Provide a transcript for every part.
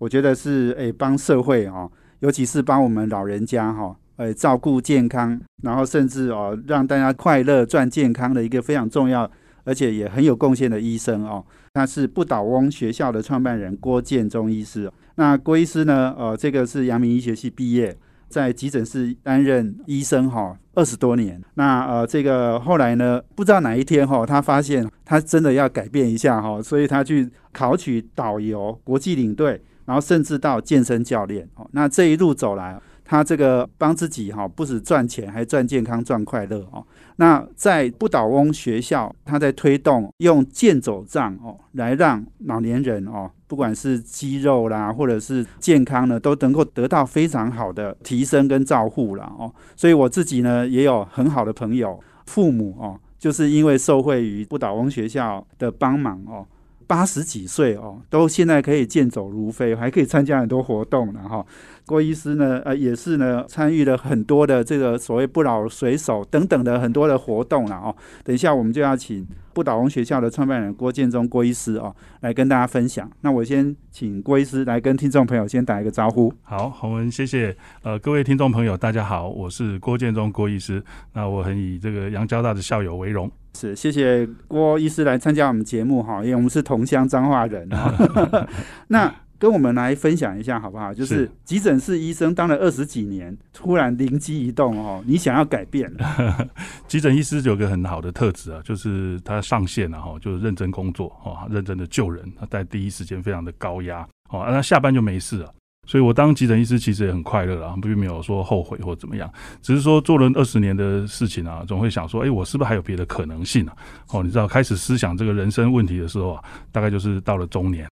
我觉得是诶帮社会哦，尤其是帮我们老人家哈，诶照顾健康，然后甚至哦让大家快乐赚健康的一个非常重要，而且也很有贡献的医生哦。他是不倒翁学校的创办人郭建中医师。那郭医师呢，呃，这个是阳明医学系毕业。在急诊室担任医生哈二十多年，那呃这个后来呢，不知道哪一天哈，他发现他真的要改变一下哈，所以他去考取导游、国际领队，然后甚至到健身教练哦。那这一路走来，他这个帮自己哈，不止赚钱，还赚健康、赚快乐哦。那在不倒翁学校，他在推动用健走杖哦，来让老年人哦。不管是肌肉啦，或者是健康呢，都能够得到非常好的提升跟照护了哦。所以我自己呢，也有很好的朋友，父母哦，就是因为受惠于不倒翁学校的帮忙哦，八十几岁哦，都现在可以健走如飞，还可以参加很多活动了哈。郭医师呢，呃，也是呢，参与了很多的这个所谓不老水手等等的很多的活动了哦。等一下我们就要请不倒翁学校的创办人郭建中郭医师哦，来跟大家分享。那我先请郭医师来跟听众朋友先打一个招呼。好，洪文，谢谢。呃，各位听众朋友，大家好，我是郭建中郭医师。那我很以这个杨交大的校友为荣。是，谢谢郭医师来参加我们节目哈，因为我们是同乡彰化人啊。那跟我们来分享一下好不好？就是急诊室医生当了二十几年，突然灵机一动哦，你想要改变。急诊医师有个很好的特质啊，就是他上线了哈，就是认真工作哈，认真的救人，他在第一时间非常的高压哦，那下班就没事了。所以，我当急诊医师其实也很快乐啊，并没有说后悔或怎么样，只是说做了二十年的事情啊，总会想说，哎，我是不是还有别的可能性啊？哦，你知道，开始思想这个人生问题的时候啊，大概就是到了中年。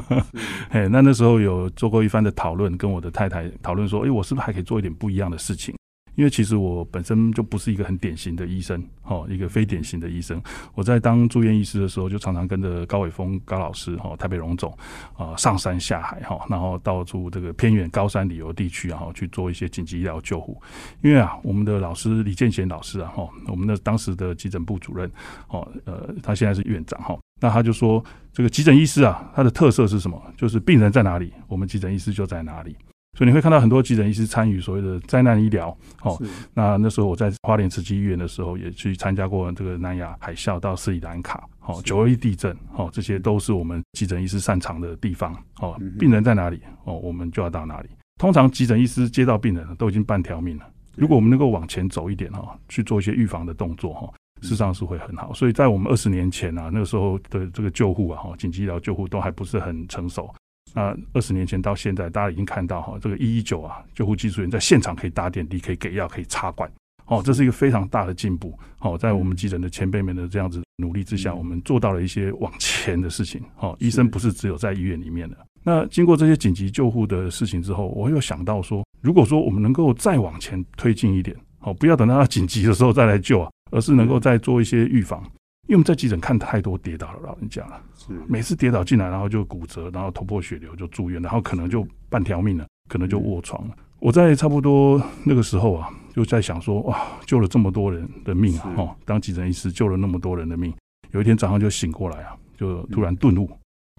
嘿，那那时候有做过一番的讨论，跟我的太太讨论说，哎，我是不是还可以做一点不一样的事情？因为其实我本身就不是一个很典型的医生，哦，一个非典型的医生。我在当住院医师的时候，就常常跟着高伟峰高老师，哈，台北荣总，啊，上山下海，哈，然后到处这个偏远高山旅游地区，然后去做一些紧急医疗救护。因为啊，我们的老师李建贤老师啊，哈，我们的当时的急诊部主任，哦，呃，他现在是院长，哈，那他就说，这个急诊医师啊，他的特色是什么？就是病人在哪里，我们急诊医师就在哪里。所以你会看到很多急诊医师参与所谓的灾难医疗，哦，那那时候我在花莲慈济医院的时候，也去参加过这个南亚海啸到斯里兰卡，哦，九二一地震，哦，这些都是我们急诊医师擅长的地方，哦，病人在哪里，哦，我们就要到哪里。通常急诊医师接到病人都已经半条命了，如果我们能够往前走一点，哈，去做一些预防的动作，哈，事实上是会很好。所以在我们二十年前啊，那个时候的这个救护啊，哈，紧急医疗救护都还不是很成熟。那二十年前到现在，大家已经看到哈，这个一一九啊，救护技术员在现场可以打点滴，可以给药，可以插管，哦，这是一个非常大的进步。哦，在我们急诊的前辈们的这样子努力之下，我们做到了一些往前的事情。哦，医生不是只有在医院里面的。那经过这些紧急救护的事情之后，我又想到说，如果说我们能够再往前推进一点，哦，不要等到紧急的时候再来救啊，而是能够再做一些预防。因为我们在急诊看太多跌倒了老人家了，是每次跌倒进来，然后就骨折，然后头破血流就住院，然后可能就半条命了，可能就卧床了。我在差不多那个时候啊，就在想说，哇，救了这么多人的命啊！哦，当急诊医师救了那么多人的命，有一天早上就醒过来啊，就突然顿悟，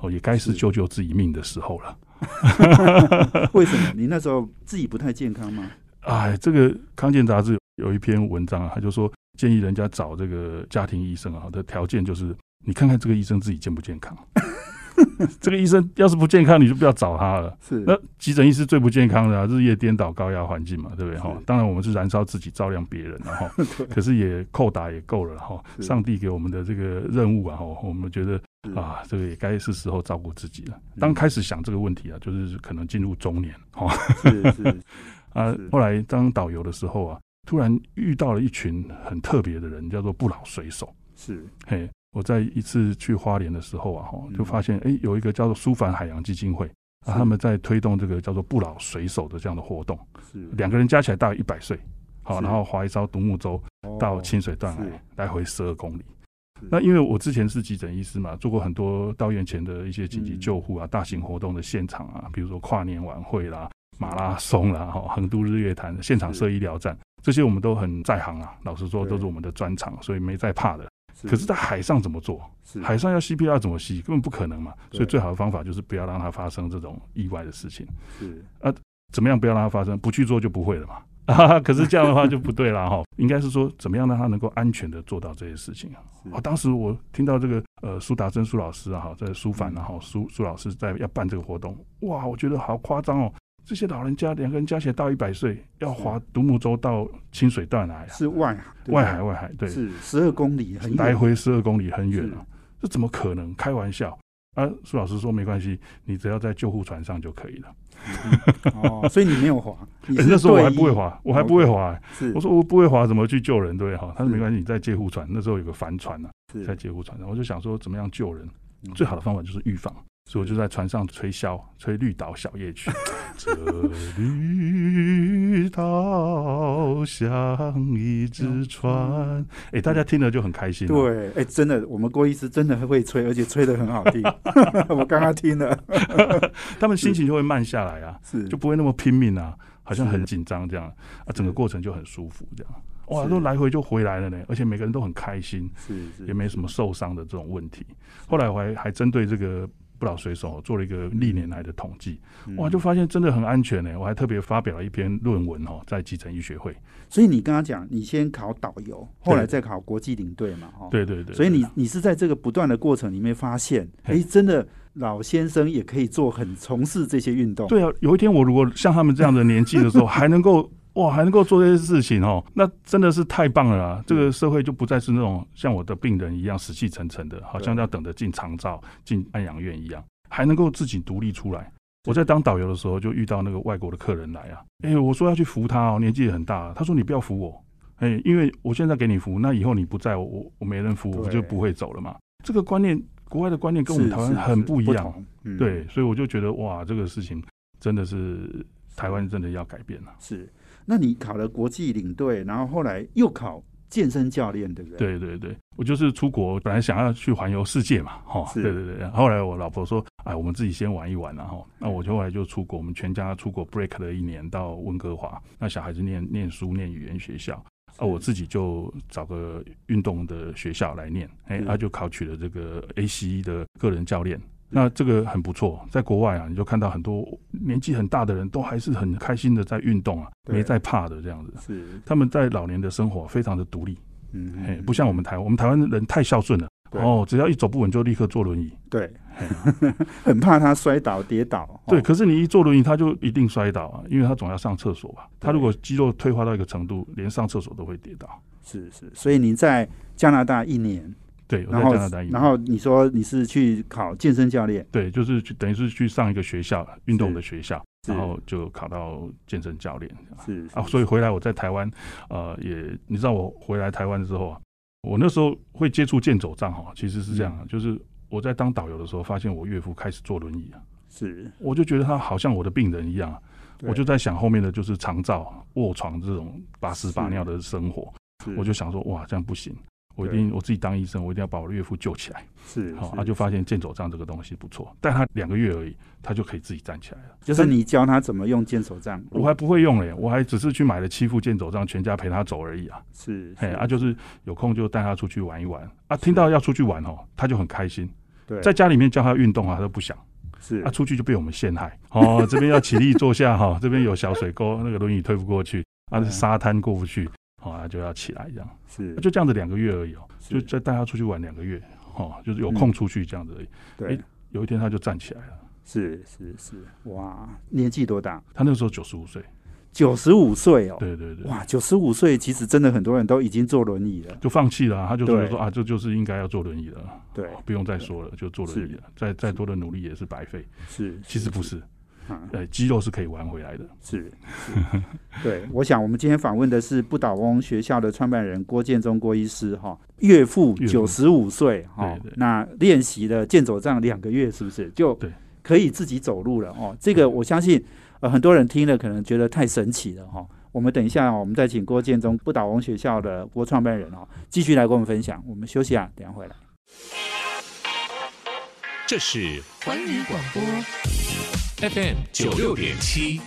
哦，也该是救救自己命的时候了。为什么？你那时候自己不太健康吗？哎，这个康健杂志有一篇文章啊，他就说。建议人家找这个家庭医生啊，的条件就是你看看这个医生自己健不健康。这个医生要是不健康，你就不要找他了。是，那急诊医师最不健康的，日夜颠倒、高压环境嘛，对不对？哈，当然我们是燃烧自己照亮别人，然后，可是也扣打也够了哈。上帝给我们的这个任务啊，哈，我们觉得啊，这个也该是时候照顾自己了。当开始想这个问题啊，就是可能进入中年，哈，是是 啊。后来当导游的时候啊。突然遇到了一群很特别的人，叫做不老水手。是，嘿，我在一次去花莲的时候啊，哈，就发现，哎，有一个叫做舒凡海洋基金会，啊他们在推动这个叫做不老水手的这样的活动，是。两个人加起来大约一百岁，好，然后划一艘独木舟到哦清水断崖来，来回十二公里。那因为我之前是急诊医师嘛，做过很多到院前的一些紧急嗯。救护啊、大型活动的现场啊，比如说跨年晚会啦、马拉松啦、哈横渡日月潭现场设医疗站，这些我们都很在行啊。老实说，都是我们的专长，所以没在怕的。可是，在海上怎么做？海上要 CPR 怎么吸？根本不可能嘛。所以最好的方法就是不要让它发生这种意外的事情。是啊怎么样不要让它发生？不去做就不会了嘛。啊，可是这样的话就不对了哈。应该是说怎么样让它能够安全的做到这些事情啊？是哦，当时我听到这个呃苏达珍苏老师啊，哈，在苏凡然后苏苏老师在要办这个活动，哇，我觉得好夸张哦。这些老人家两个人加起来到一百岁，要划独木舟到清水断来啊，是外海，外海外海对，是十二公里，很远来回十二公里很远是啊，这怎么可能？开玩笑啊！苏老师说没关系，你只要在救护船上就可以了。哦，所以你没有滑，你欸那时候我还不会滑，我还不会滑、欸。是我说我不会滑，怎么去救人？对哈，他说是没关系，你在救护船。那时候有个帆船呢、是在救护船上，我就想说怎么样救人，嗯最好的方法就是预防。所以我就在船上吹箫，吹绿岛小夜曲。这绿岛像一只船，哎、大家听了就很开心、啊。对，哎，真的，我们郭医师真的会吹，而且吹得很好听。我刚刚听了，他们心情就会慢下来啊，是就不会那么拼命啊，好像很紧张这样啊，整个过程就很舒服这样。哇，都来回就回来了呢，而且每个人都很开心，是是也没什么受伤的这种问题。后来我还还针对这个不老水手做了一个历年来的统计，嗯哇，就发现真的很安全呢。我还特别发表了一篇论文哦，在急诊医学会。所以你刚刚讲，你先考导游，后来再考国际领队嘛，哈。。对对对，所以你你是在这个不断的过程里面发现，嘿哎，真的老先生也可以做很从事这些运动。对啊，有一天我如果像他们这样的年纪的时候，还能够哇，还能够做这些事情哦，那真的是太棒了啊！这个社会就不再是那种像我的病人一样死气沉沉的，好像要等着进长照、进安养院一样，还能够自己独立出来。我在当导游的时候，就遇到那个外国的客人来啊，哎、我说要去扶他哦，年纪也很大了，他说你不要扶我，哎、因为我现在给你扶，那以后你不在我我我没人扶，我就不会走了嘛。这个观念，国外的观念跟我们台湾很不一样。嗯对，所以我就觉得哇，这个事情真的是台湾真的要改变了。是。那你考了国际领队，然后后来又考健身教练，对不对？对对对，我就是出国，本来想要去环游世界嘛，哈，是对对对。后来我老婆说，哎，我们自己先玩一玩然后那我就后来就出国，我们全家出国 break 了一年到温哥华，那小孩子念念书念语言学校。啊，我自己就找个运动的学校来念，哎，是他、就考取了这个 ACE 的个人教练。那这个很不错，在国外啊，你就看到很多年纪很大的人都还是很开心的在运动啊，没在怕的这样子。是，他们在老年的生活非常的独立，嗯嘿，不像我们台湾，我们台湾人太孝顺了，哦，只要一走不稳就立刻坐轮椅。对，很怕他摔倒跌倒。哦对，可是你一坐轮椅，他就一定摔倒啊，因为他总要上厕所吧。他如果肌肉退化到一个程度，连上厕所都会跌倒。是是，所以你在加拿大一年，对，我在然后加拿大然后你说你是去考健身教练，对，就是去等于是去上一个学校，运动的是学校，然后就考到健身教练是啊。所以回来我在台湾，呃，也你知道我回来台湾之后啊，我那时候会接触健走杖哈，其实是这样啊，就是我在当导游的时候，发现我岳父开始坐轮椅啊，是，我就觉得他好像我的病人一样啊，我就在想后面的就是长照、卧床这种把屎把尿的生活，我就想说哇，这样不行。我一定我自己当医生，我一定要把我的岳父救起来。是好他就发现健走杖这个东西不错，但他两个月而已，他就可以自己站起来了。就是你教他怎么用健手杖，我还不会用嘞，我还只是去买了七副健走杖，全家陪他走而已啊。是哎，啊，就是有空就带他出去玩一玩啊。听到要出去玩哦，他就很开心。对，在家里面教他运动啊，他都不想。是啊，出去就被我们陷害。哦，这边要起立坐下哈，这边有小水沟，那个轮椅推不过去，啊，嗯沙滩过不去，哦，他就要起来这样。是。就这样子两个月而已哦，就再带他出去玩两个月，哦，就是有空出去这样子而已。对。哎，有一天他就站起来了，是是是，哇，年纪多大？他那个时候九十五岁，九十五岁哦，对对对，哇，九十五岁其实真的很多人都已经坐轮椅了，就放弃了啊，他就说啊，这就是应该要坐轮椅了，对，不用再说了，就坐轮椅了，再再多的努力也是白费。是，其实不是，啊，呃，肌肉是可以玩回来的。是，是对，我想我们今天访问的是不倒翁学校的创办人郭建中郭医师哈，岳父岳父九十五岁哈那练习了健走杖两个月，是不是就可以自己走路了哦。这个我相信，呃，很多人听了可能觉得太神奇了哈、我们等一下、哦，我们再请郭建中不倒翁学校的郭创办人哦，继续来跟我们分享。我们休息啊，等一下回来。这是环宇广播 FM 九六点七，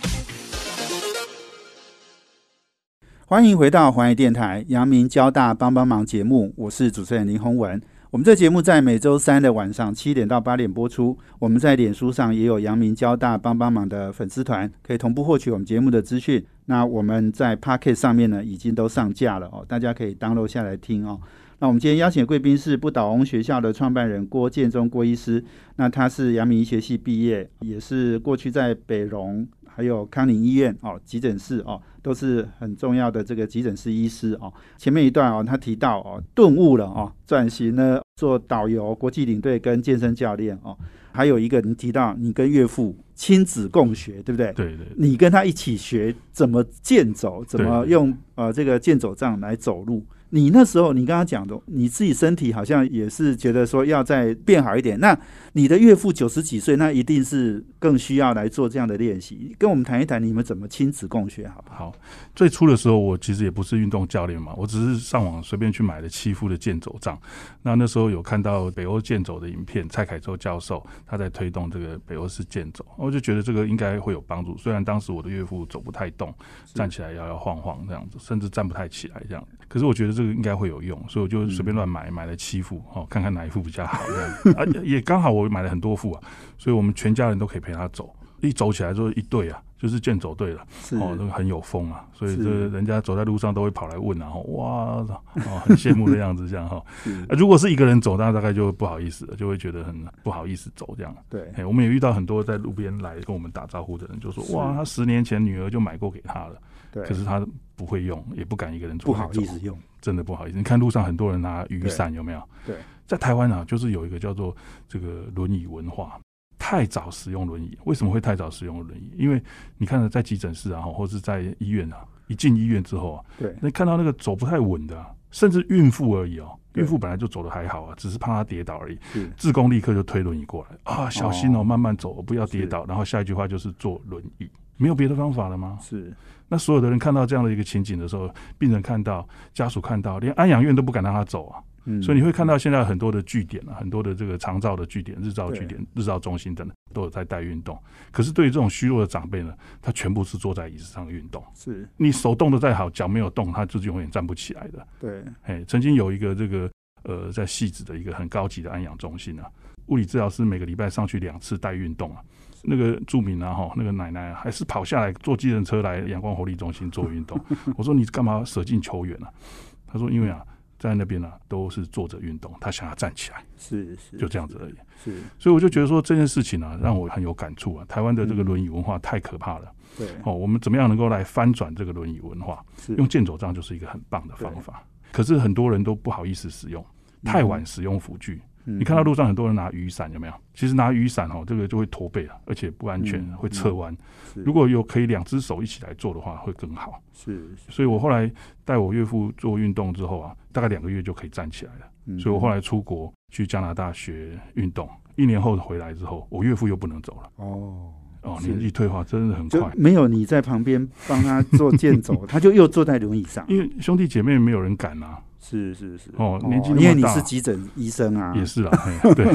欢迎回到环宇电台阳明交大帮帮忙节目，我是主持人林宏文。我们这节目在每周三的晚上七点到八点播出。我们在脸书上也有阳明交大帮帮忙的粉丝团，可以同步获取我们节目的资讯。那我们在 Pocket 上面呢，已经都上架了哦，大家可以 download 下来听哦。那我们今天邀请的贵宾是不倒翁学校的创办人郭建中郭医师。那他是阳明医学系毕业，也是过去在北荣还有康宁医院哦急诊室哦都是很重要的这个急诊室医师哦。前面一段哦，他提到哦顿悟了哦，转型呢做导游、国际领队跟健身教练哦。还有一个你提到你跟岳父亲子共学，对不对？对对你跟他一起学怎么健走，怎么对用呃这个健走杖来走路。你那时候你刚刚讲的，你自己身体好像也是觉得说要再变好一点。那你的岳父九十几岁，那一定是更需要来做这样的练习。跟我们谈一谈你们怎么亲子共学，好不好？好，最初的时候我其实也不是运动教练嘛，我只是上网随便去买了七副的健走杖。那那时候有看到北欧健走的影片，蔡凯洲教授他在推动这个北欧式健走，我就觉得这个应该会有帮助。虽然当时我的岳父走不太动，站起来摇摇晃晃这样子，甚至站不太起来这样，可是我觉得这 个应该会有用，所以我就随便乱买，买了七副哦，看看哪一副比较好这样子。啊，也刚好我买了很多副啊，所以我们全家人都可以陪他走。一走起来就一队啊，就是健走队了。哦，那个很有风啊，所以这人家走在路上都会跑来问啊，哦哇，哦，很羡慕的样子，这样 哈。如果是一个人走，那大概就不好意思了，就会觉得很不好意思走这样。对，哎，我们也遇到很多在路边来跟我们打招呼的人，就说哇，他十年前女儿就买过给他了，对，可是他不会用，也不敢一个人不出来走好意思用，真的不好意思。你看路上很多人拿雨伞，有没有？对，在台湾啊，就是有一个叫做这个轮椅文化，太早使用轮椅。为什么会太早使用轮椅？因为你看，在急诊室啊，或者是在医院啊，一进医院之后啊，对，那看到那个走不太稳的、啊，甚至孕妇而已哦，对孕妇本来就走的还好啊，只是怕她跌倒而已。是志工立刻就推轮椅过来啊，小心哦，哦慢慢走，不要跌倒。然后下一句话就是坐轮椅，没有别的方法了吗？是，那所有的人看到这样的一个情景的时候，病人看到，家属看到，连安养院都不敢让他走啊。嗯所以你会看到现在很多的据点啊，很多的这个长照的据点、日照据点、日照中心等等都有在带运动。可是对于这种虚弱的长辈呢，他全部是坐在椅子上运动。是，你手动的再好，脚没有动，他就是永远站不起来的。对，哎，曾经有一个这个呃，在戏子的一个很高级的安养中心啊，物理治疗师每个礼拜上去两次带运动啊。那个著名啊哈，那个奶奶啊还是跑下来坐计程车来阳光活力中心做运动。我说你干嘛舍近求远啊？他说因为啊，在那边啊都是坐着运动，他想要站起来，是是，就这样子而已。是，所以我就觉得说这件事情啊，让我很有感触啊。台湾的这个轮椅文化太可怕了对，哦，我们怎么样能够来翻转这个轮椅文化？是用健走杖就是一个很棒的方法。可是很多人都不好意思使用，太晚使用辅具。你你看到路上很多人拿雨伞，有没有？其实拿雨伞哦，这个就会驼背了，而且不安全，嗯会侧弯。是如果有可以两只手一起来做的话，会更好。是，所以我后来带我岳父做运动之后啊，大概两个月就可以站起来了。嗯所以我后来出国去加拿大学运动，一年后回来之后，我岳父又不能走了。哦。哦，年纪退化真的很快，没有你在旁边帮他做健走，他就又坐在轮椅上。因为兄弟姐妹没有人敢啊。是是是，哦年纪那么因为你是急诊医生啊，也是啊，对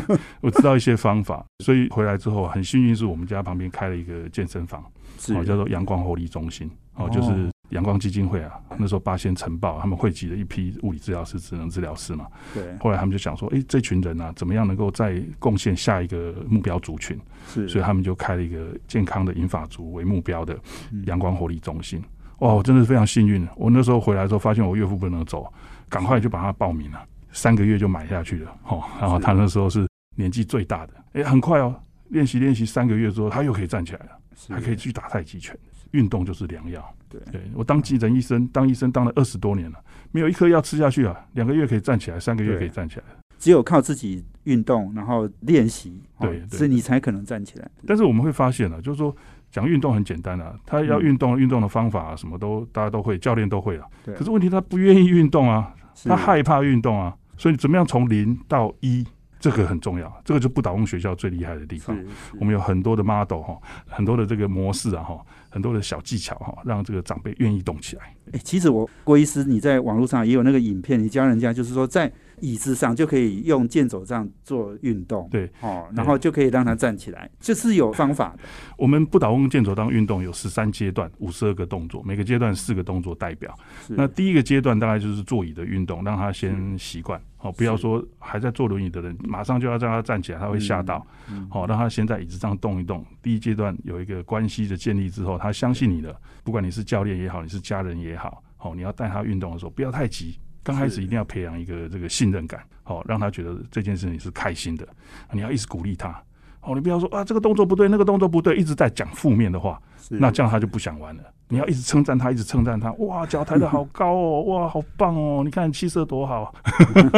我知道一些方法，所以回来之后很幸运是我们家旁边开了一个健身房，是哦，叫做阳光活力中心，哦，哦就是阳光基金会啊，那时候八仙晨报他们汇集了一批物理治疗师、职能治疗师嘛，对，后来他们就想说，诶，这群人啊，怎么样能够再贡献下一个目标族群？是，所以他们就开了一个健康的银发族为目标的嗯。阳光活力中心。哇，我真的是非常幸运，我那时候回来的时候发现我岳父不能走，赶快就把他报名了，三个月就买下去了。哦，然后他那时候是年纪最大的，诶，很快哦，练习练习三个月之后，他又可以站起来了，还可以去打太极拳。运动就是良药。对对我当急诊医生，当医生当了二十多年了，没有一颗药吃下去啊，两个月可以站起来，三个月可以站起来。只有靠自己运动，然后练习，哦对对所以你才可能站起来。但是我们会发现啊，就是说讲运动很简单啊，他要嗯。运动，运动的方法、啊、什么都大家都会，教练都会了。对。可是问题他不愿意运动啊，他害怕运动啊，所以怎么样从零到一这个很重要，这个就不倒翁学校最厉害的地方。我们有很多的 model 哈，很多的这个模式啊哈，很多的小技巧哈，让这个长辈愿意动起来。哎、其实我郭医师你在网络上也有那个影片，你教人家就是说在椅子上就可以用健走杖做运动，对哦，然后就可以让他站起来，就是有方法的。我们不倒翁健走当运动有十三阶段，五十二个动作，每个阶段四个动作代表。那第一个阶段大概就是座椅的运动，让他先习惯。好，不要说还在坐轮椅的人，马上就要让他站起来，他会吓到。嗯好，让他先在椅子上动一动。第一阶段有一个关系的建立之后，他相信你了。不管你是教练也好，你是家人也好，好，你要带他运动的时候，不要太急。刚开始一定要培养一个这个信任感，好，让他觉得这件事情是开心的。你要一直鼓励他，好，你不要说啊这个动作不对，那个动作不对，一直在讲负面的话，那这样他就不想玩了。你要一直称赞他，一直称赞他，哇，脚抬得好高哦，哇，好棒哦，你看气色多好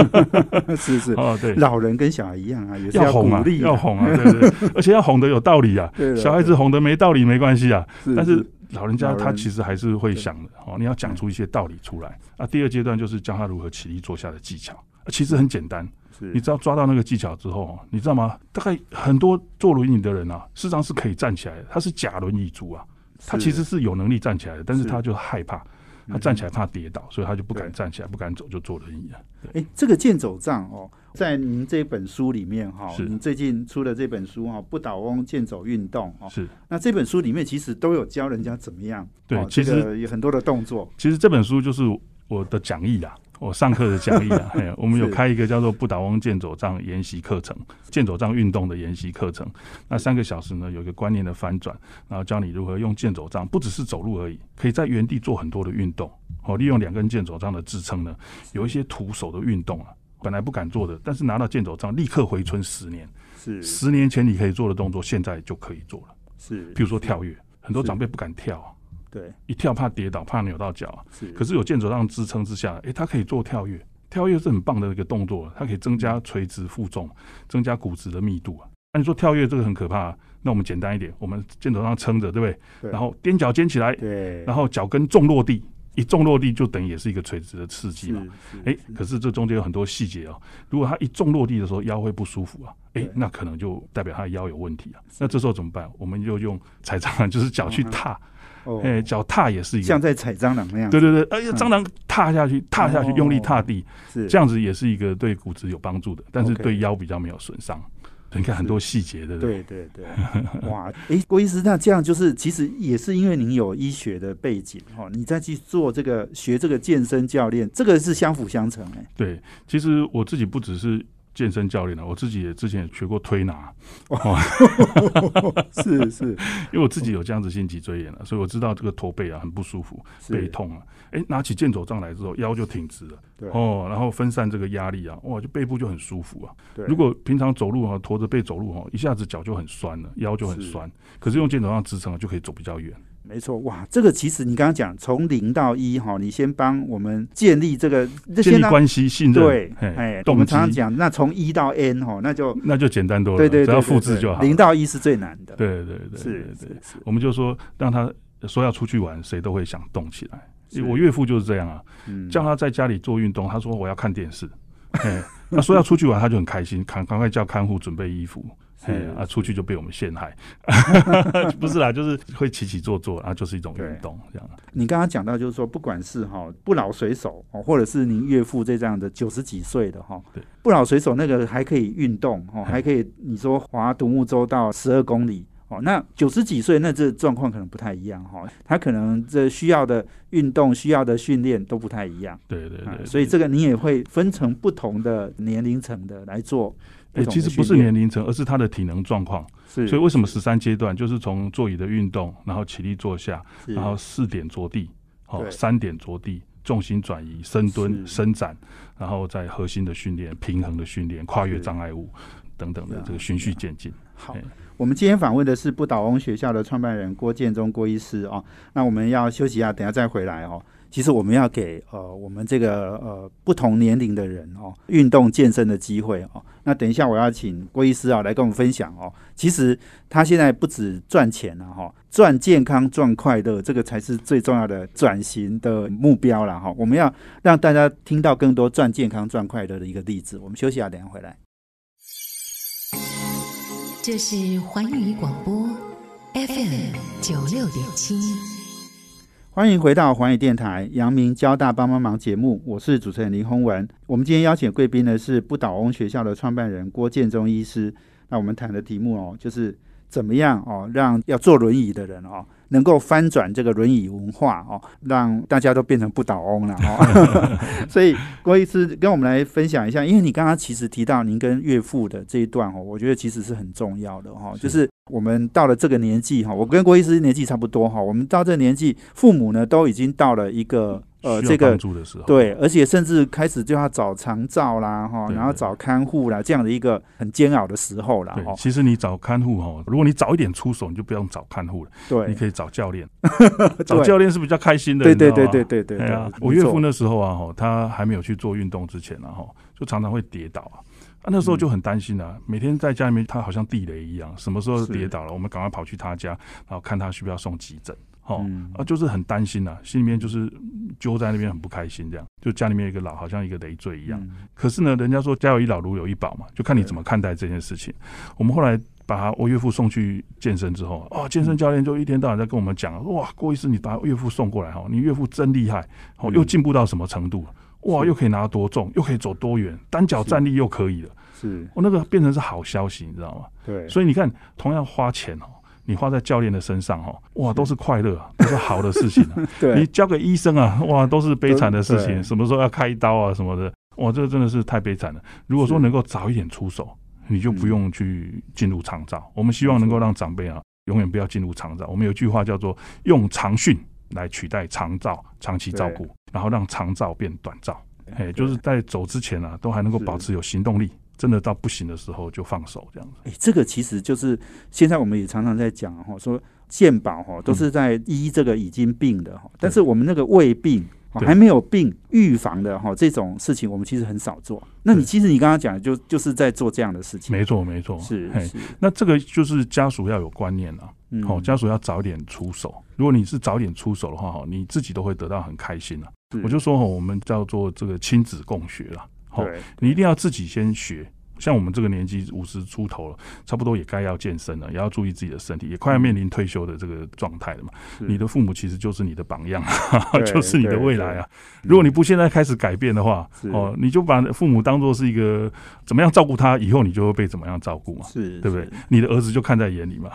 是是，哦，对，老人跟小孩一样啊，也是要哄啊，要哄啊，对对，对而且要哄的有道理啊小孩子哄的没道理没关系啊，是但是老人家他其实还是会想的哦，你要讲出一些道理出来啊。第二阶段就是教他如何起立坐下的技巧，啊其实很简单，是。你只要抓到那个技巧之后，哦你知道吗？大概很多坐轮椅的人啊，事实上是可以站起来的，他是假轮椅族啊，他其实是有能力站起来的，但是是。他就害怕。他站起来怕跌倒，所以他就不敢站起来，不敢走，就坐轮椅了。哎，这个健走杖哦，在您这本书里面哈，是。您最近出的这本书哈，《不倒翁健走运动》哦，是，那这本书里面其实都有教人家怎么样，哦对其实这个有很多的动作，其实这本书就是我的讲义啦，我上课的讲义啊。嘿，我们有开一个叫做不倒翁健走杖研习课程，健走杖运动的研习课程。那三个小时呢，有一个观念的翻转，然后教你如何用健走杖，不只是走路而已，可以在原地做很多的运动。哦，利用两根健走杖的支撑呢，有一些徒手的运动啊，本来不敢做的，但是拿到健走杖立刻回春十年。是十年前你可以做的动作，现在就可以做了。是，比如说跳跃，很多长辈不敢跳啊，对，一跳怕跌倒，怕扭到脚可是有健走杖支撑之下，诶，它可以做跳跃，跳跃是很棒的一个动作，它可以增加垂直负重，增加骨质的密度啊。那你说跳跃这个很可怕、那我们简单一点，我们箭头上撑着，对不对？对然后踮脚尖起来，对，然后脚跟重落地，一重落地就等于也是一个垂直的刺激嘛。是，诶，可是这中间有很多细节哦。如果他一重落地的时候腰会不舒服啊，诶对，那可能就代表他的腰有问题啊。那这时候怎么办？我们就用踩蟑螂，就是脚去踏，哦，诶，脚踏也是一个。像在踩蟑螂那样，对对对，哎呀，蟑螂踏下去，踏下去，哦。用力踏地，是。这样子也是一个对骨质有帮助的，但是对腰比较没有损伤。你看很多细节，对不对？对对。对，哇，诶，郭医师，那这样就是其实也是因为您有医学的背景哈，你再去做这个学这个健身教练，这个是相辅相成哎、对，其实我自己不只是健身教练了，我自己也之前也学过推拿，是是因为我自己有这样子性脊椎炎了，所以我知道这个驼背啊很不舒服，背痛啊。哎，拿起健走杖来之后，腰就挺直了，对哦，然后分散这个压力啊，哇，就背部就很舒服啊。对，如果平常走路啊，驼着背走路哈，一下子脚就很酸了，腰就很酸。可是用健走杖支撑了，就可以走比较远。没错，哇，这个其实你刚刚讲从零到一哈，你先帮我们建立这个建立关系、信任，对，嘿哎，我们常常，讲，那从一到 n 哈，那就那就简单多了，对对对，只要复制就好。零到一是最难的，对对对是是是，我们就说让他说要出去玩，谁都会想动起来。我岳父就是这样啊，嗯叫他在家里做运动，他说我要看电视。哎，他说要出去玩，他就很开心，赶赶快叫看护准备衣服。啊，出去就被我们陷害，不是啦，就是会起起坐坐，然后就是一种运动这样。你刚刚讲到，就是说，不管是哈不老水手哦，或者是您岳父这样的九十几岁的哈对，不老水手那个还可以运动哦，嗯还可以你说划独木舟到十二公里哦，那九十几岁那这状况可能不太一样哈，他可能这需要的运动、需要的训练都不太一样。啊对对对，所以这个你也会分成不同的年龄层的来做不哎，其实不是年龄层，而是他的体能状况。是，所以为什么十三阶段就是从座椅的运动，然后起立坐下，然后四点着地，哦，三点着地，重心转移、深蹲、伸展，然后在核心的训练、平衡的训练、跨越障碍物等等的这个循序渐进。好哎，我们今天访问的是不倒翁学校的创办人郭建中郭医师哦。那我们要休息一下，等下再回来哦。其实我们要给呃我们这个呃不同年龄的人哦运动健身的机会哦。那等一下我要请郭医师啊来跟我们分享哦。其实他现在不止赚钱了哈，赚健康赚快乐，这个才是最重要的转型的目标了哈。我们要让大家听到更多赚健康赚快乐的一个例子。我们休息一下，等一下回来。这是环宇广播 FM 九六点七。欢迎回到环宇电台阳明交大帮帮忙节目，我是主持人林宏文。我们今天邀请贵宾呢是不倒翁学校的创办人郭建中医师。那我们谈的题目哦，就是怎么样哦，让要坐轮椅的人哦。能够翻转这个轮椅文化哦，让大家都变成不倒翁了哦。所以郭医师跟我们来分享一下，因为你刚刚其实提到您跟岳父的这一段哦，我觉得其实是很重要的哈。就是我们到了这个年纪哈，我跟郭医师年纪差不多哈，我们到这个年纪，父母呢都已经到了一个。呃，这个对，而且甚至开始就要找长照啦，哈，然后找看护啦，这样的一个很煎熬的时候啦。哈，其实你找看护哈，如果你早一点出手，你就不用找看护了。对，你可以找教练，找教练是比较开心的。对对对对对对。对啊，我岳父那时候啊，哈，他还没有去做运动之前呢，哈，就常常会跌倒啊，啊，那时候就很担心啊，每天在家里面，他好像地雷一样，什么时候跌倒了，我们赶快跑去他家，然后看他需不需要送急诊。哦，啊，就是很担心呐，心里面就是揪在那边很不开心，这样就家里面有一个老，好像一个累赘一样。可是呢，人家说家有一老如有一宝嘛，就看你怎么看待这件事情。我们后来把我岳父送去健身之后，哦，健身教练就一天到晚在跟我们讲，哇，郭医师，你把岳父送过来哈，你岳父真厉害，哦，又进步到什么程度？哇，又可以拿多重，又可以走多远，单脚站立又可以了。是，我那个变成是好消息，你知道吗？对，所以你看，同样花钱哦。你花在教练的身上，哦，哇，都是快乐，都是好的事情。对，你交给医生啊，哇，都是悲惨的事情。什么时候要开刀啊，什么的，哇，这个真的是太悲惨了。如果说能够早一点出手，你就不用去进入长照。我们希望能够让长辈啊，永远不要进入长照。我们有句话叫做“用长训来取代长照，长期照顾，然后让长照变短照”。哎，就是在走之前啊，都还能够保持有行动力。真的到不行的时候就放手这样子。哎，这个其实就是现在我们也常常在讲哈，说健保哈都是在医这个已经病的哈，但是我们那个胃病还没有病预防的哈这种事情，我们其实很少做。那你其实你刚刚讲就就是在做这样的事情。没错，没错，是是。那这个就是家属要有观念了，好，家属要早点出手。如果你是早点出手的话哈，你自己都会得到很开心了。我就说哈，我们叫做这个亲子共学了。好，你一定要自己先学。像我们这个年纪五十出头了，差不多也该要健身了，也要注意自己的身体，也快要面临退休的这个状态了嘛。你的父母其实就是你的榜样，就是你的未来啊。如果你不现在开始改变的话，哦，你就把父母当做是一个怎么样照顾他，以后你就会被怎么样照顾嘛，是对不对？你的儿子就看在眼里嘛。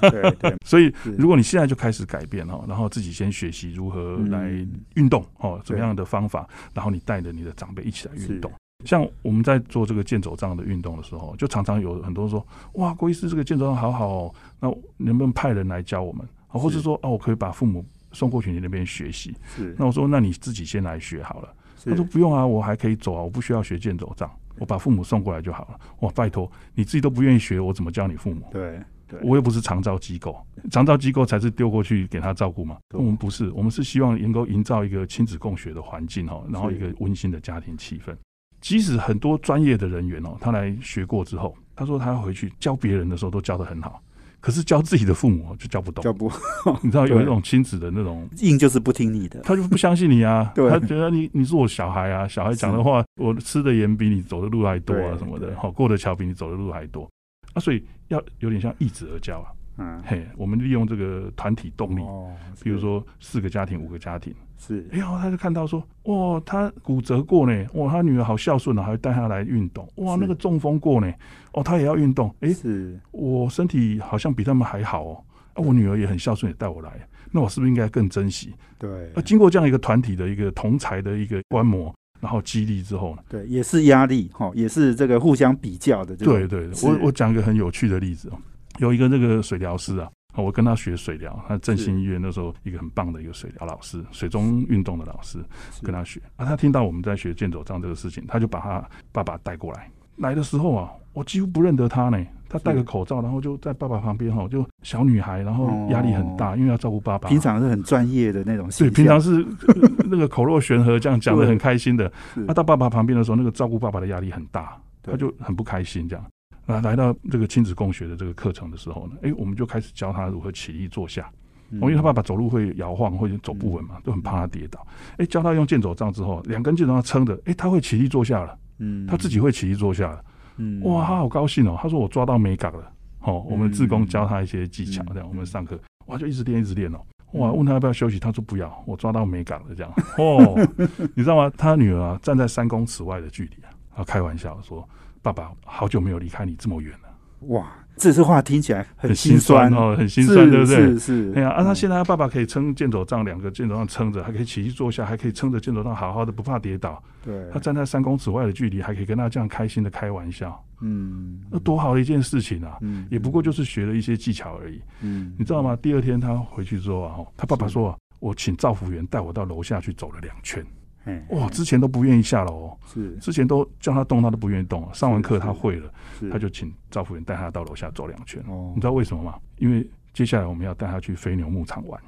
对对对。所以如果你现在就开始改变哦，然后自己先学习如何来运动哦，怎么样的方法，然后你带着你的长辈一起来运动。像我们在做这个健走杖的运动的时候，就常常有很多人说：“哇，郭医师这个健走杖好好哦，那能不能派人来教我们？或者说，哦，我可以把父母送过去你那边学习。”是那我说：“那你自己先来学好了。”他说：“不用啊，我还可以走啊，我不需要学健走杖，我把父母送过来就好了。”哇，拜托，你自己都不愿意学，我怎么教你父母？对，我又不是长照机构，长照机构才是丢过去给他照顾嘛。我们不是，我们是希望能够营造一个亲子共学的环境哈，然后一个温馨的家庭气氛。即使很多专业的人员哦，他来学过之后，他说他要回去教别人的时候都教的很好，可是教自己的父母就教不懂。教不，你知道有一种亲子的那种硬就是不听你的，他就不相信你啊，他觉得你你是我小孩啊，小孩讲的话，我吃的盐比你走的路还多啊什么的，好过的桥比你走的路还多。啊，所以要有点像一子而教啊。嗯，嘿，我们利用这个团体动力，哦，比如说四个家庭、五个家庭，是，然后他就看到说，哇，他骨折过呢，哇，他女儿好孝顺啊，还会带他来运动，哇，那个中风过呢，哦，他也要运动，哎，是，我身体好像比他们还好哦，啊，我女儿也很孝顺，也带我来，那我是不是应该更珍惜？对，那经过这样一个团体的一个同才的一个观摩，然后激励之后呢，对，也是压力哈，也是这个互相比较的，对对，我我讲一个很有趣的例子哦。有一个那个水疗师啊，我跟他学水疗，他振兴医院那时候一个很棒的一个水疗老师，水中运动的老师，跟他学啊。他听到我们在学健走杖这个事情，他就把他爸爸带过来。来的时候啊，我几乎不认得他呢。他戴个口罩，然后就在爸爸旁边哈，就小女孩，然后压力很大，因为要照顾爸爸。平常是很专业的那种，对，平常是 那个口若悬河，这样讲的很开心的。那到爸爸旁边的时候，那个照顾爸爸的压力很大，他就很不开心这样。啊，来到这个亲子共学的这个课程的时候呢，哎，我们就开始教他如何起立坐下。因为他爸爸走路会摇晃，或者走不稳嘛，都很怕他跌倒。哎，教他用健走杖之后，两根健走杖撑着，哎，他会起立坐下了。嗯，他自己会起立坐下了。嗯，哇，他好高兴哦。他说我抓到美感了。哦，我们志工嗯教他一些技巧，嗯这样我们上课哇就一直练一直练哦。哇，问他要不要休息，他说不要，我抓到美感了这样。哦，你知道吗？他女儿啊站在三公尺外的距离啊，他开玩笑说：“爸爸，好久没有离开你这么远了。”哇，这句话听起来很心心酸哦，很心酸，对不对？是是，哎呀，啊，他嗯现在他爸爸可以撑箭手杖，两个箭手杖撑着，还可以起居坐下，还可以撑着箭手杖好好的，不怕跌倒。对他站在三公尺外的距离，还可以跟他这样开心的开玩笑，嗯那多好的一件事情啊！嗯也不过就是学了一些技巧而已，嗯你知道吗？第二天他回去之后啊，他爸爸说啊，我请赵服员带我到楼下去走了两圈。嘿。哇，之前都不愿意下楼哦，是。之前都叫他动，他都不愿意动。上完课他会了，他就请赵服员带他到楼下走两圈。哦。你知道为什么吗？因为接下来我们要带他去飞牛牧场玩，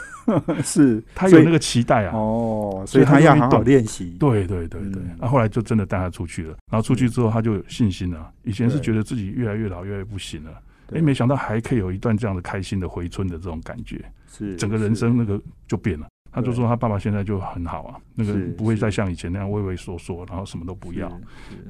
是。他有那个期待啊。哦，所以他要好好练习，对对对对，嗯。那、后来就真的带他出去了，然后出去之后他就有信心了。以前是觉得自己越来越老，越来越不行了，对。哎，没想到还可以有一段这样的开心的回春的这种感觉，是整个人生那个就变了。他就说他爸爸现在就很好啊，那个不会再像以前那样畏畏缩缩，然后什么都不要。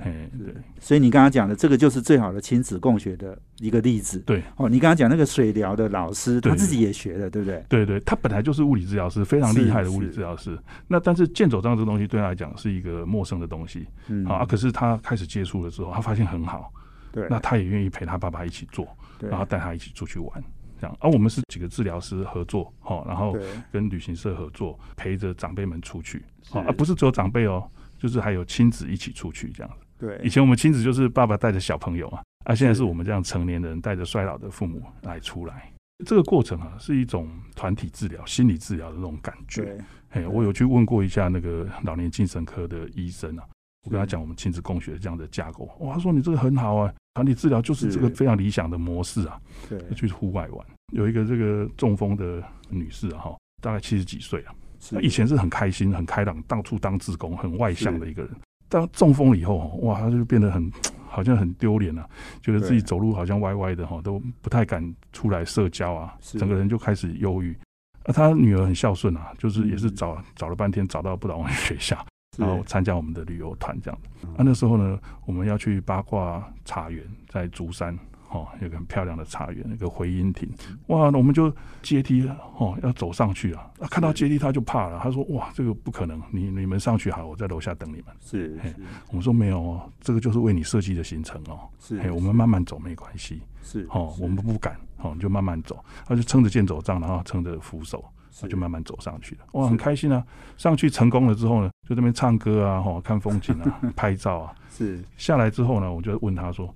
哎，对所以你刚刚讲的这个就是最好的亲子共学的一个例子。对哦，你刚刚讲那个水疗的老师，他自己也学了，对不对？对对，他本来就是物理治疗师，非常厉害的物理治疗师。那但是剑走杖这个东西对他来讲是一个陌生的东西嗯啊，可是他开始接触了之后，他发现很好，对，那他也愿意陪他爸爸一起做。对然后带他一起出去玩，这样。而、我们是几个治疗师合作，哈，然后跟旅行社合作，陪着长辈们出去，是啊，而不是只有长辈哦，就是还有亲子一起出去这样子。对以前我们亲子就是爸爸带着小朋友嘛，啊，现在是是我们这样成年人带着衰老的父母来出来。这个过程啊，是一种团体治疗、心理治疗的那种感觉。对哎，我有去问过一下那个老年精神科的医生啊，我跟他讲我们亲子共学这样的架构，哇，他说你这个很好啊，团体治疗就是这个非常理想的模式啊。对要去户外玩。有一个这个中风的女士啊，哈，大概七十几岁啊，是她以前是很开心、很开朗，到处当志工，很外向的一个人。当中风了以后，哇，她就变得很 好像很丢脸啊，觉得自己走路好像歪歪的哈，都不太敢出来社交啊，整个人就开始忧郁。啊，她女儿很孝顺啊，就是也是嗯找找了半天找到不倒翁学校，是然后参加我们的旅游团这样啊，那时候呢，我们要去八卦茶园，在竹山哦，有个很漂亮的茶园，那个回音亭。哇，那我们就阶梯哦，要走上去啊。啊，看到阶梯他就怕了，他说：“哇，这个不可能，你你们上去好，我在楼下等你们。是是”我们说没有哦，这个就是为你设计的行程哦。是哎，我们慢慢走没关系是哦，我们不敢哦，你就慢慢走。他就撑着剑走杖，然后撑着扶手，是就慢慢走上去了。哇，很开心啊！上去成功了之后呢，就这边唱歌啊，哈，看风景啊，拍照啊。是下来之后呢，我就问他说：“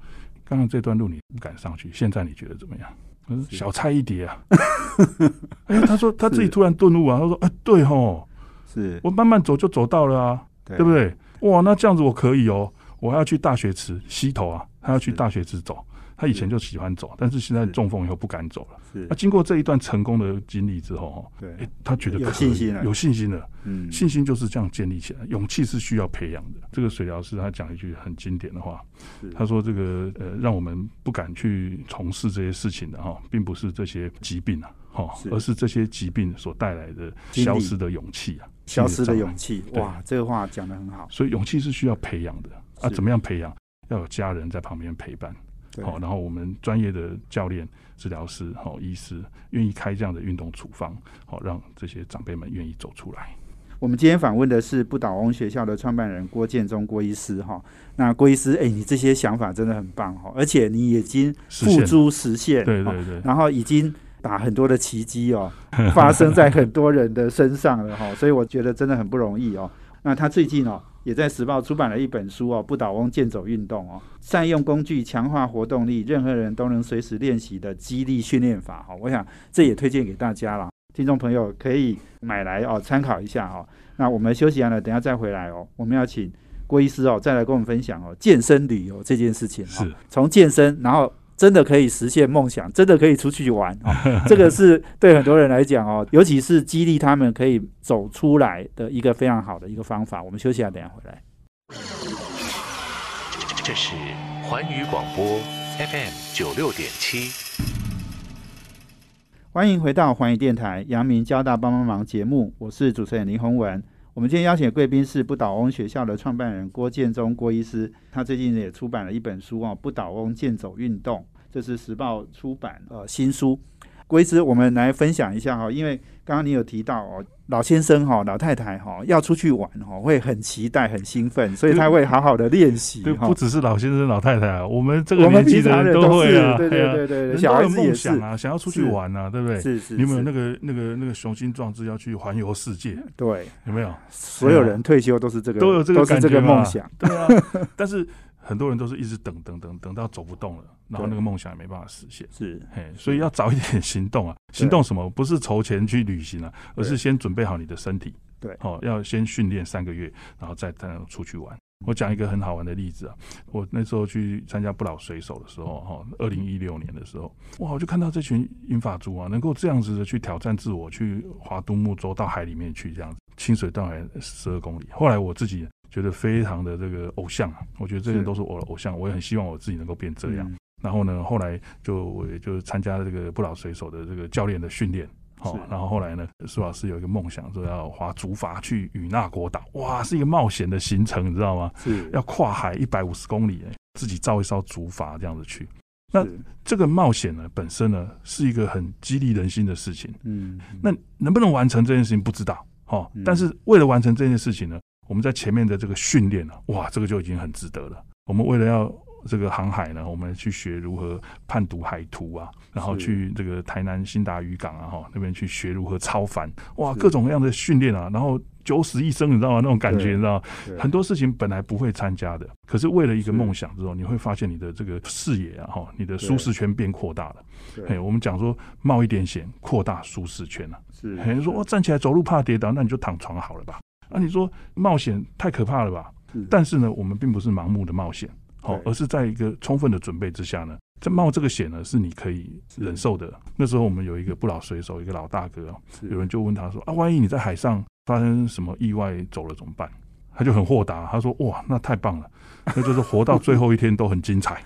刚刚这段路你不敢上去，现在你觉得怎么样？”他说：“是小菜一碟啊。”哎，他说他自己突然顿悟啊，他说：“哎，对吼，是，我慢慢走就走到了啊，对对不？对？哇，那这样子我可以哦，我还要去大学池溪头啊，他要去大学池走。他以前就喜欢走，但是现在中风以后不敢走了。是。那经过这一段成功的经历之后，哦，对。哎，他觉得有可以信心了。有信心了。嗯。信心就是这样建立起来，勇气是需要培养的。这个水疗师他讲一句很经典的话，他说：“这个呃，让我们不敢去从事这些事情的哈，并不是这些疾病啊，哈，而是这些疾病所带来的消失的勇气啊，消失的勇气，哇，这个话讲的很好，所以勇气是需要培养的。啊。怎么样培养？要有家人在旁边陪伴，对好，然后我们专业的教练、治疗师、好医师愿意开这样的运动处方，好让这些长辈们愿意走出来。我们今天访问的是不倒翁学校的创办人郭建中郭医师哈。那郭医师，哎、你这些想法真的很棒哈，而且你已经付诸实现，哦对对对，然后已经把很多的奇迹哦发生在很多人的身上了哈，所以我觉得真的很不容易哦。那他最近哦也在时报出版了一本书哦，《不倒翁健走运动》哦，善用工具强化活动力，任何人都能随时练习的激励训练法哈。我想这也推荐给大家了，听众朋友可以买来哦参考一下哦。那我们休息完了，等下再回来哦，我们要请郭医师哦再来跟我们分享哦健身旅游这件事情哦是，从健身然后。真的可以实现梦想，真的可以出去玩哦。这个是对很多人来讲哦，尤其是激励他们可以走出来的一个非常好的一个方法。我们休息一下，等下回来。这是环宇广播 FM 九六点七。欢迎回到环宇电台阳明交大帮帮忙节目，我是主持人林宏文。我们今天邀请的贵宾是不倒翁学校的创办人郭建中郭医师，他最近也出版了一本书哦，《不倒翁健走运动》。这是时报出版呃新书。郭医师，我们来分享一下哈，因为刚刚你有提到哦，老先生哈、老太太哈要出去玩哈，会很期待、很兴奋，所以他会好好的练习对，哈不。只是老先生、老太太啊，我们这个年纪的人都会是啊，对对对对都有梦孩子也是想啊，想要出去玩啊，对不对？是是，你有没有那个那个那个雄心壮志要去环游世界？对，有没有？所有人退休都是这个，都有这个都是这个梦想。对啊，但是很多人都是一直等等等等到走不动了，然后那个梦想也没办法实现。是嘿，所以要早一点行动啊！行动什么？不是筹钱去旅行啊，而是先准备好你的身体。对哦，要先训练三个月，然后再再出去玩。我讲一个很好玩的例子啊，我那时候去参加不老水手的时候，哈，二零一六年的时候，哇，我就看到这群英法族啊，能够这样子的去挑战自我，去划独木舟到海里面去，这样子，清水断崖十二公里。后来我自己觉得非常的这个偶像啊，我觉得这些都是我的偶像，我也很希望我自己能够变这样。嗯然后呢，后来就我也就参加了这个不老水手的这个教练的训练。好、是然后后来呢，苏老师有一个梦想，说要划竹筏去与那国岛，哇，是一个冒险的行程，你知道吗？是要跨海一百五十公里，哎自己造一艘竹筏这样子去。那这个冒险呢，本身呢是一个很激励人心的事情。嗯，那能不能完成这件事情不知道，哦嗯，但是为了完成这件事情呢，我们在前面的这个训练呢，哇，这个就已经很值得了。我们为了要这个航海呢，我们去学如何判读海图啊，然后去这个台南新达渔港啊，哈那边去学如何超帆，哇，各种各样的训练啊，然后九死一生，你知道吗？那种感觉，你知道吗？很多事情本来不会参加的，可是为了一个梦想之后，你会发现你的这个视野啊，哈，你的舒适圈变扩大了。对嘿，我们讲说冒一点险，扩大舒适圈啊。是嘿，你说哦，站起来走路怕跌倒，那你就躺床好了吧？啊，你说冒险太可怕了吧？但是呢，我们并不是盲目的冒险，好、对而是在一个充分的准备之下呢，在冒这个险呢，是你可以忍受的。那时候我们有一个不老水手，一个老大哥有人就问他说啊，万一你在海上发生什么意外走了怎么办？他就很豁达，他说哇，那太棒了，那就是活到最后一天都很精彩，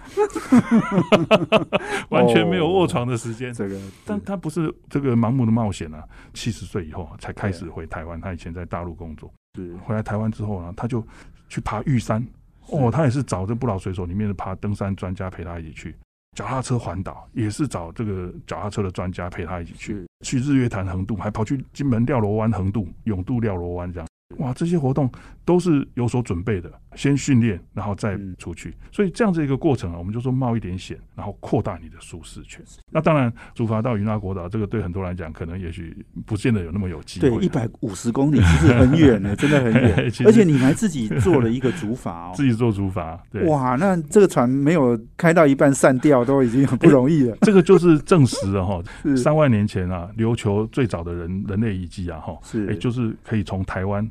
完全没有卧床的时间。这个，但他不是这个盲目的冒险啊，七十岁以后啊才开始回台湾。他以前在大陆工作，是回来台湾之后呢，他就去爬玉山。哦，他也是找这不老水手里面的爬登山专家陪他一起去。脚踏车环岛也是找这个脚踏车的专家陪他一起去。去日月潭横渡，还跑去金门廖罗湾横渡、永渡廖罗湾这样。哇，这些活动都是有所准备的，先训练，然后再嗯。出去。所以这样子一个过程啊，我们就说冒一点险，然后扩大你的舒适圈。那当然，竹筏到云拉国岛，这个对很多人来讲，可能也许不见得有那么有机会。一百五十公里其实很远呢，真的很远。而且你还自己做了一个竹筏哦。自，己做竹筏，对，哇，那这个船没有开到一半散掉，都已经很不容易了。这个就是证实了哈，三万年前啊，琉球最早的人人类遗迹啊，哈，是。也就是可以从台湾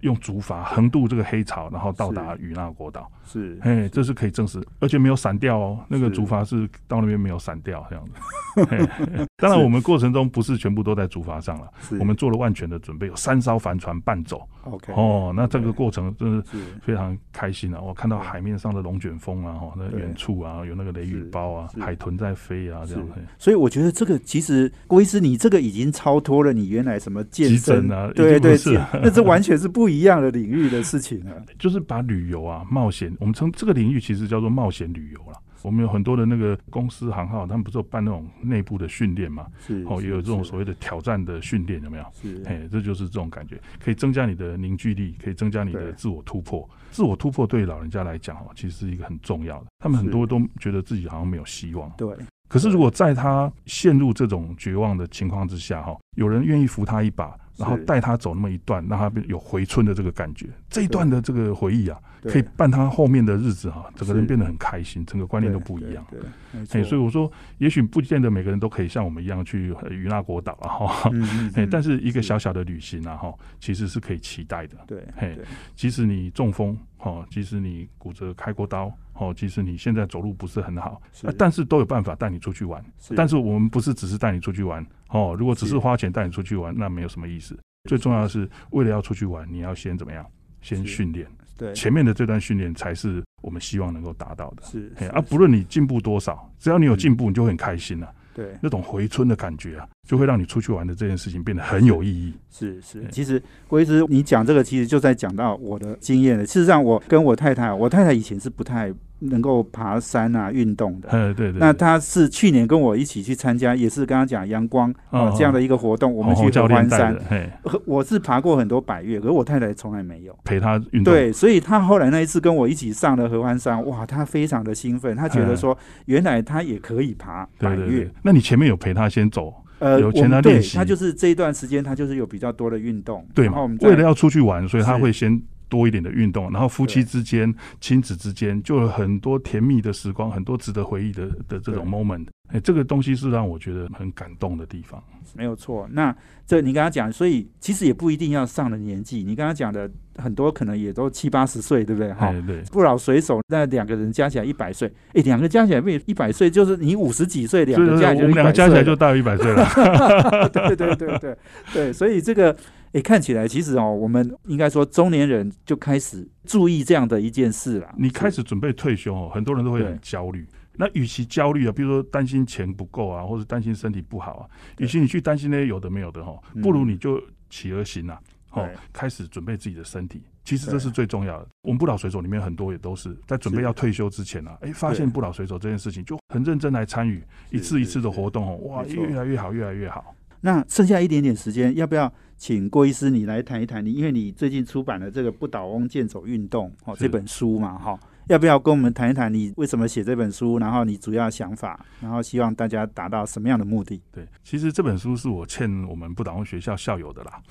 用竹筏横渡这个黑潮，然后到达是。与那国岛。是嘿，这是可以证实，而且没有散掉哦。那个竹筏是到那边没有散掉这样子。当然，我们过程中不是全部都在竹筏上了，我们做了万全的准备，有三艘帆船伴走。OK 哦，那这个过程真是。非常开心啊！我看到海面上的龙卷风啊，哈，那远处啊有那个雷雨包啊海豚在飞啊，这样是。嘿。所以我觉得这个其实郭医师，你这个已经超脱了你原来什么健身啊对对，那这完全是不一样的领域的事情了。就是把旅游啊、冒险，我们称这个领域其实叫做冒险旅游了。我们有很多的那个公司行号，他们不是有办那种内部的训练嘛？是哦，也有这种所谓谓的挑战的训练，有没有？是嘿，这就是这种感觉，可以增加你的凝聚力，可以增加你的自我突破。自我突破对老人家来讲哦，其实是一个很重要的。他们很多都觉得自己好像没有希望。对可是如果在他陷入这种绝望的情况之下，哈，有人愿意扶他一把，然后带他走那么一段，让他有回春的这个感觉，这一段的这个回忆啊，可以伴他后面的日子哈，整个人变得很开心，整个观念都不一样。对，对没嘿，错。所以我说，也许不见得每个人都可以像我们一样去呃与那国岛了，哈。嗯嗯嘿，嗯但是一个小小的旅行啊，哈，其实是可以期待的。对嘿即使你中风，哈，即使你骨折开过刀，哦，其实你现在走路不是很好，但是都有办法带你出去玩。是但是我们不是只是带你出去玩，哦，如果只是是花钱带你出去玩，那没有什么意思。最重要的是，为了要出去玩，你要先怎么样？先训练，对前面的这段训练才是我们希望能够达到的。是是啊，不论你进步多少，只要你有进步，你就会很开心了、对那种回春的感觉啊，就会让你出去玩的这件事情变得很有意义。是是，其实郭医师，你讲这个其实就在讲到我的经验了。事实上，我跟我太太，我太太以前是不太能够爬山啊运动的。嗯，对对，那她是去年跟我一起去参加，也是刚刚讲阳光啊哦这样的一个活动，我们去合欢山。嘿，呃我是爬过很多百越，可是我太太从来没有。陪她运动。对，所以她后来那一次跟我一起上了合欢山，哇，她非常的兴奋，她觉得说原来她也可以爬百越那你前面有陪她先走，呃，有我们对请她练习他就是这一段时间，他就是有比较多的运动，对嘛？为了要出去玩，所以他会先多一点的运动，然后夫妻之间、亲子之间就有很多甜蜜的时光，很多值得回忆的的这种 moment。哎，这个东西是让我觉得很感动的地方。没有错。那这你刚刚讲，所以其实也不一定要上了年纪，你刚刚讲的很多可能也都七八十岁，对不对？哈，哎，对，不老水手那两个人加起来一百岁，诶，两个加起来被一百岁，就是你五十几岁，两个加起来我们两个加起来就就大于一百岁了。100岁了对对对对对，所以这个诶看起来其实哦，我们应该说中年人就开始注意这样的一件事了。你开始准备退休哦，很多人都会很焦虑。那与其焦虑啊，比如说担心钱不够啊，或者担心身体不好啊，与其你去担心那些有的没有的哈，嗯不如你就起而行啊，哦，开始准备自己的身体。其实这是最重要的。我们不老水手里面很多也都是在准备要退休之前啊，哎，发现不老水手这件事情就很认真来参与一次一次的活动哦，哇，越来越好，越来越好。那剩下一点点时间，要不要请郭医师你来谈一谈你？因为你最近出版了这个《不倒翁健走运动》哦这本书嘛，哈、要不要跟我们谈一谈你为什么写这本书？然后你主要想法，然后希望大家达到什么样的目的？对，其实这本书是我欠我们不倒翁学校校友的啦，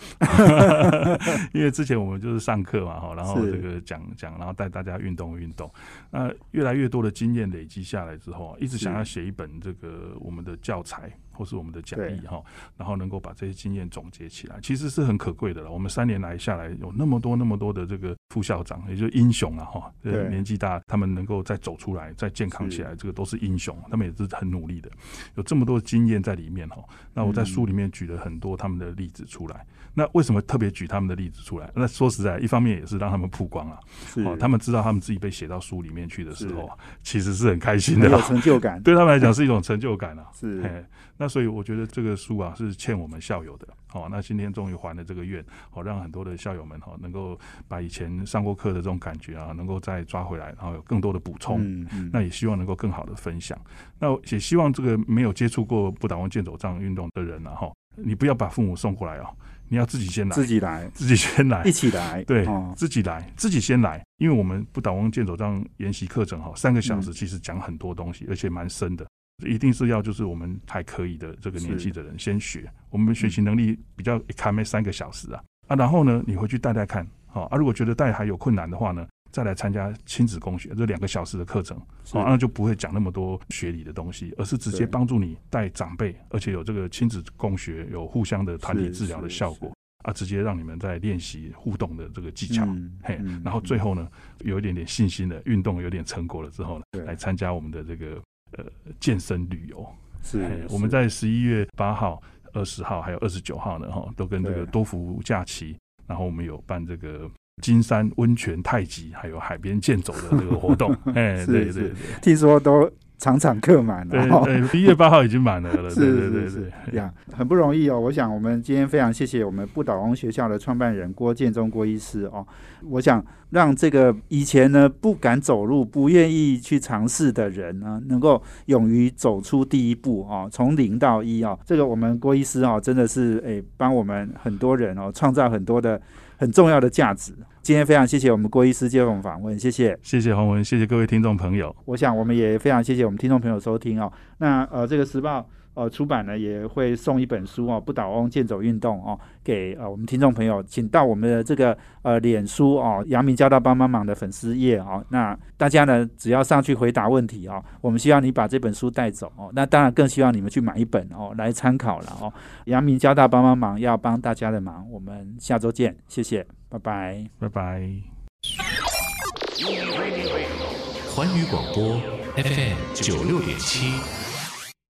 因为之前我们就是上课嘛，哈，然后这个讲讲，然后带大家运动运动。那越来越多的经验累积下来之后啊，一直想要写一本这个我们的教材或是我们的讲义哈，然后能够把这些经验总结起来，其实是很可贵的了。我们三年来下来，有那么多那么多的这个副校长，也就是英雄啊哈，年纪大，他们能够再走出来，再健康起来，这个都是英雄，他们也是很努力的。有这么多经验在里面哈。那我在书里面举了很多他们的例子出来。那为什么特别举他们的例子出来？那说实在，一方面也是让他们曝光啊，哦，他们知道他们自己被写到书里面去的时候啊，其实是很开心的啦，成就感，对他们来讲是一种成就感啊。是，那所以我觉得这个书啊是欠我们校友的。好、那今天终于还了这个愿，好、让很多的校友们哈、能够把以前上过课的这种感觉啊，能够再抓回来，然后有更多的补充。嗯嗯那也希望能够更好的分享。那也希望这个没有接触过不倒翁健走杖运动的人啊，哈，你不要把父母送过来哦，你要自己先来，自己来，自己先来一。起来，对哦，自己来，自己先来，因为我们不倒翁健走杖研习课程哈，三个小时嗯其实讲很多东西，而且蛮深的。一定是要就是我们还可以的这个年纪的人先学，我们学习能力比较卡没三个小时啊啊，然后呢，你回去带带看，好啊，如果觉得带还有困难的话呢，再来参加亲子共学这两个小时的课程，是哦，那就不会讲那么多学理的东西，而是直接对帮助你带长辈，而且有这个亲子共学，有互相的团体治疗的效果啊，直接让你们在练习互动的这个技巧。嗯嘿嗯，然后最后呢，有一点点信心的运动有点成果了之后呢对，来参加我们的这个呃健身旅游。是我们在十一月八号、二十号还有二十九号呢，哈，都跟这个多福假期，然后我们有办这个金山温泉太极，还有海边健走的这个活动。哎，对对对。听说都场场客满了，对哦对，一月八号已经满了 是是对是，呀，很不容易哦。我想我们今天非常谢谢我们不倒翁学校的创办人郭建中郭医师哦。我想让这个以前呢不敢走路、不愿意去尝试的人呢，能够勇于走出第一步哦，从零到一哦。这个我们郭医师哦，真的是诶帮我们很多人哦创造很多的很重要的价值。今天非常谢谢我们郭医师接受我们访问，谢谢。谢谢洪文，谢谢各位听众朋友。我想我们也非常谢谢我们听众朋友收听哦。那呃，这个时报呃出版呢也会送一本书哦，《不倒翁健走运动》哦，给呃我们听众朋友，请到我们的这个呃脸书哦，阳明交大帮帮忙的粉丝页哦。那大家呢只要上去回答问题哦，我们希望你把这本书带走哦。那当然更希望你们去买一本哦来参考了哦。阳明交大帮帮忙要帮大家的忙，我们下周见，谢谢，拜拜。拜拜。环宇广播 FM 九六点七。